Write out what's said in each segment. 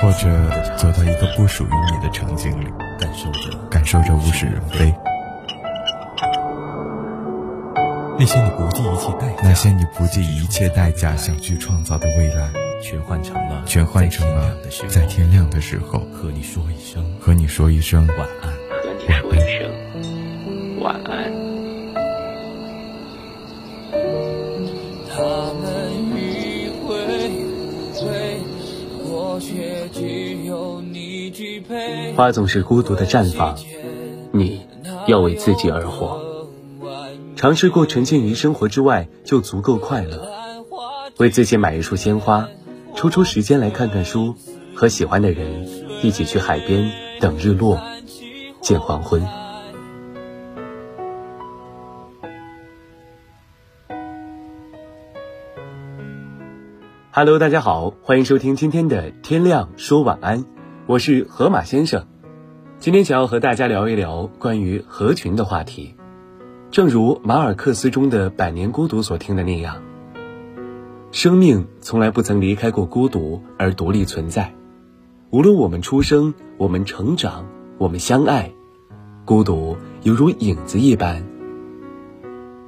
或者走到一个不属于你的场景里，感受着感受着物是人非。那些你不计一切代价，那些你不计一切代价想去创造的未来，全换成了全换成了在天亮的时候和你说一声和你说一声晚安，和你花总是孤独的绽放，你要为自己而活。尝试过沉浸于生活之外，就足够快乐。为自己买一束鲜花，抽出时间来看看书，和喜欢的人一起去海边等日落，见黄昏。Hello，大家好，欢迎收听今天的天亮说晚安，我是河马先生。今天想要和大家聊一聊关于合群的话题。正如马尔克斯中的《百年孤独》所听的那样，生命从来不曾离开过孤独而独立存在。无论我们出生，我们成长，我们相爱，孤独犹如影子一般。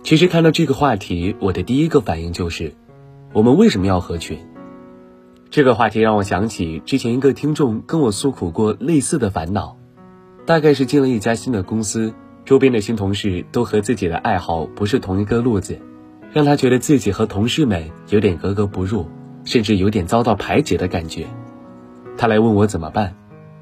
其实看到这个话题，我的第一个反应就是：我们为什么要合群？这个话题让我想起之前一个听众跟我诉苦过类似的烦恼，大概是进了一家新的公司。周边的新同事都和自己的爱好不是同一个路子，让他觉得自己和同事们有点格格不入，甚至有点遭到排挤的感觉。他来问我怎么办。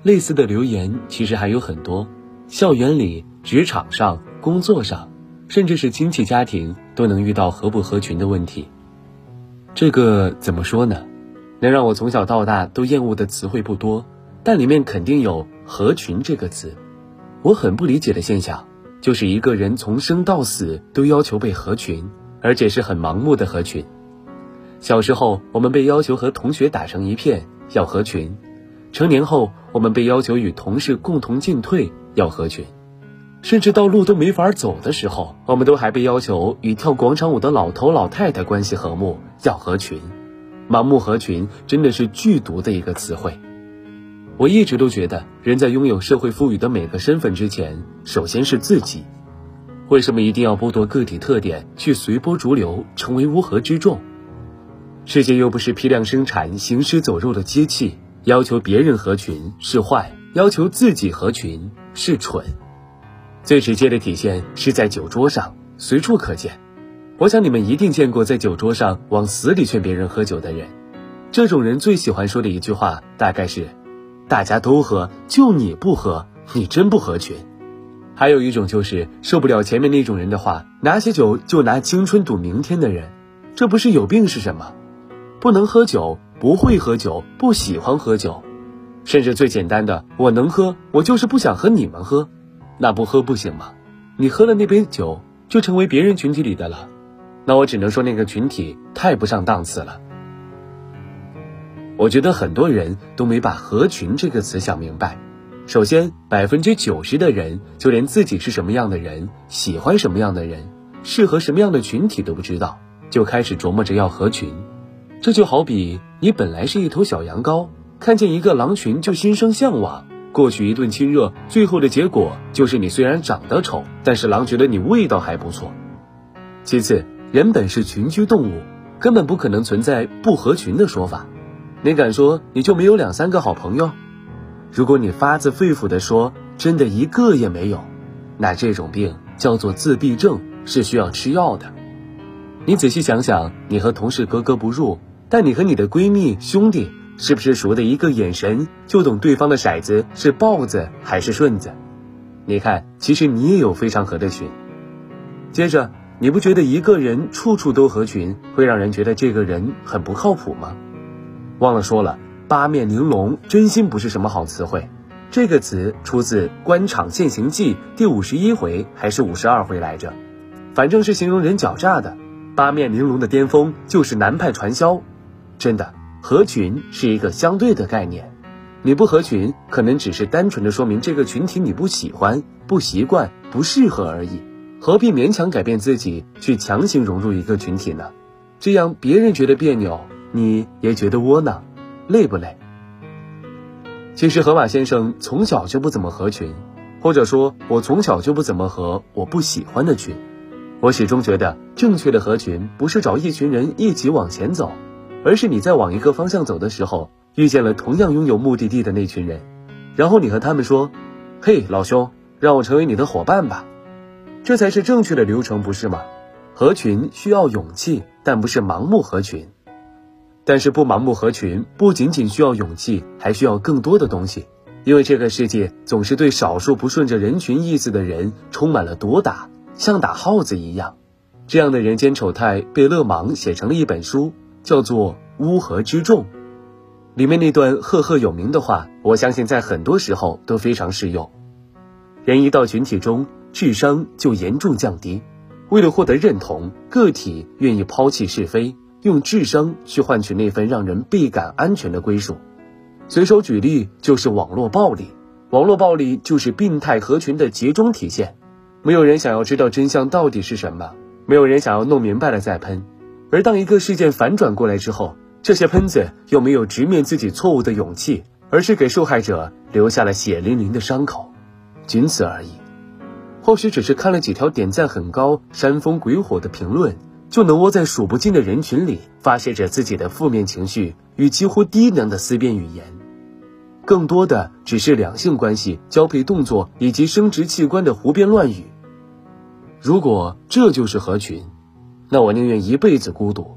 类似的留言其实还有很多，校园里、职场上、工作上，甚至是亲戚家庭都能遇到合不合群的问题。这个怎么说呢？能让我从小到大都厌恶的词汇不多，但里面肯定有“合群”这个词。我很不理解的现象。就是一个人从生到死都要求被合群，而且是很盲目的合群。小时候，我们被要求和同学打成一片，要合群；成年后，我们被要求与同事共同进退，要合群；甚至到路都没法走的时候，我们都还被要求与跳广场舞的老头老太太关系和睦，要合群。盲目合群真的是剧毒的一个词汇。我一直都觉得，人在拥有社会赋予的每个身份之前，首先是自己。为什么一定要剥夺个体特点，去随波逐流，成为乌合之众？世界又不是批量生产、行尸走肉的机器，要求别人合群是坏，要求自己合群是蠢。最直接的体现是在酒桌上，随处可见。我想你们一定见过在酒桌上往死里劝别人喝酒的人。这种人最喜欢说的一句话，大概是。大家都喝，就你不喝，你真不合群。还有一种就是受不了前面那种人的话，拿起酒就拿青春赌明天的人，这不是有病是什么？不能喝酒，不会喝酒，不喜欢喝酒，甚至最简单的，我能喝，我就是不想和你们喝，那不喝不行吗？你喝了那杯酒，就成为别人群体里的了，那我只能说那个群体太不上档次了。我觉得很多人都没把“合群”这个词想明白。首先，百分之九十的人就连自己是什么样的人、喜欢什么样的人、适合什么样的群体都不知道，就开始琢磨着要合群。这就好比你本来是一头小羊羔，看见一个狼群就心生向往，过去一顿亲热，最后的结果就是你虽然长得丑，但是狼觉得你味道还不错。其次，人本是群居动物，根本不可能存在不合群的说法。你敢说你就没有两三个好朋友？如果你发自肺腑地说真的一个也没有，那这种病叫做自闭症，是需要吃药的。你仔细想想，你和同事格格不入，但你和你的闺蜜兄弟是不是熟的一个眼神就懂对方的骰子是豹子还是顺子？你看，其实你也有非常合的群。接着，你不觉得一个人处处都合群，会让人觉得这个人很不靠谱吗？忘了说了，八面玲珑真心不是什么好词汇。这个词出自《官场现形记》第五十一回还是五十二回来着？反正是形容人狡诈的。八面玲珑的巅峰就是南派传销。真的，合群是一个相对的概念。你不合群，可能只是单纯的说明这个群体你不喜欢、不习惯、不适合而已。何必勉强改变自己去强行融入一个群体呢？这样别人觉得别扭，你也觉得窝囊，累不累？其实河马先生从小就不怎么合群，或者说，我从小就不怎么合我不喜欢的群。我始终觉得，正确的合群不是找一群人一起往前走，而是你在往一个方向走的时候，遇见了同样拥有目的地的那群人，然后你和他们说：“嘿，老兄，让我成为你的伙伴吧。”这才是正确的流程，不是吗？合群需要勇气，但不是盲目合群。但是不盲目合群，不仅仅需要勇气，还需要更多的东西。因为这个世界总是对少数不顺着人群意思的人充满了毒打，像打耗子一样。这样的人间丑态被勒芒写成了一本书，叫做《乌合之众》。里面那段赫赫有名的话，我相信在很多时候都非常适用。人一到群体中，智商就严重降低。为了获得认同，个体愿意抛弃是非。用智商去换取那份让人倍感安全的归属。随手举例就是网络暴力，网络暴力就是病态合群的集中体现。没有人想要知道真相到底是什么，没有人想要弄明白了再喷。而当一个事件反转过来之后，这些喷子又没有直面自己错误的勇气，而是给受害者留下了血淋淋的伤口，仅此而已。或许只是看了几条点赞很高、煽风鬼火的评论。就能窝在数不尽的人群里，发泄着自己的负面情绪与几乎低能的思辨语言，更多的只是两性关系、交配动作以及生殖器官的胡编乱语。如果这就是合群，那我宁愿一辈子孤独。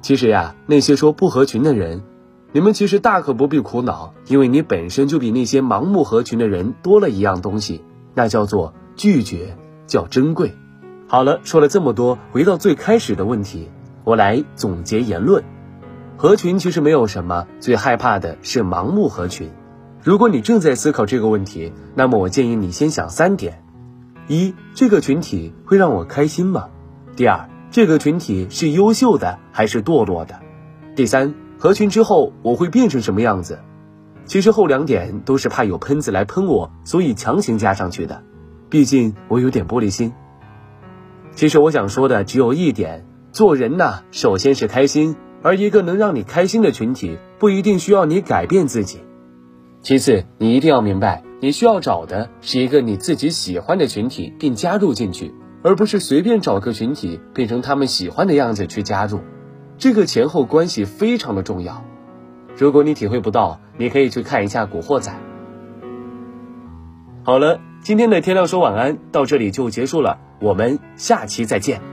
其实呀，那些说不合群的人，你们其实大可不必苦恼，因为你本身就比那些盲目合群的人多了一样东西，那叫做拒绝，叫珍贵。好了，说了这么多，回到最开始的问题，我来总结言论。合群其实没有什么，最害怕的是盲目合群。如果你正在思考这个问题，那么我建议你先想三点：一，这个群体会让我开心吗？第二，这个群体是优秀的还是堕落的？第三，合群之后我会变成什么样子？其实后两点都是怕有喷子来喷我，所以强行加上去的。毕竟我有点玻璃心。其实我想说的只有一点：做人呐，首先是开心，而一个能让你开心的群体，不一定需要你改变自己。其次，你一定要明白，你需要找的是一个你自己喜欢的群体，并加入进去，而不是随便找个群体变成他们喜欢的样子去加入。这个前后关系非常的重要。如果你体会不到，你可以去看一下《古惑仔》。好了。今天的天亮说晚安到这里就结束了，我们下期再见。